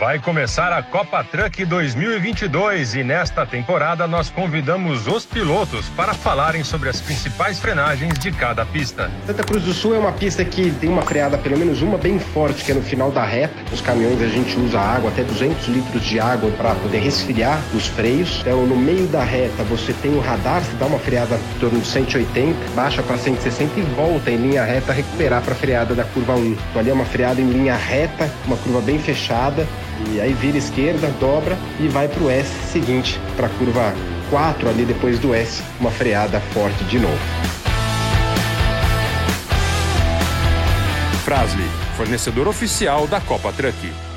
Vai começar a Copa Truck 2022 e nesta temporada nós convidamos os pilotos para falarem sobre as principais frenagens de cada pista. Santa Cruz do Sul é uma pista que tem uma freada, pelo menos uma bem forte, que é no final da reta. Os caminhões a gente usa água, até 200 litros de água para poder resfriar os freios. Então, no meio da reta, você tem o radar, você dá uma freada em torno de 180, baixa para 160 e volta em linha reta recuperar para a freada da curva 1. Então, ali é uma freada em linha reta, uma curva bem fechada e aí vira esquerda, dobra e vai para o S seguinte, para a curva 4 ali depois do S, uma freada forte de novo. Frasli, fornecedor oficial da Copa Truck.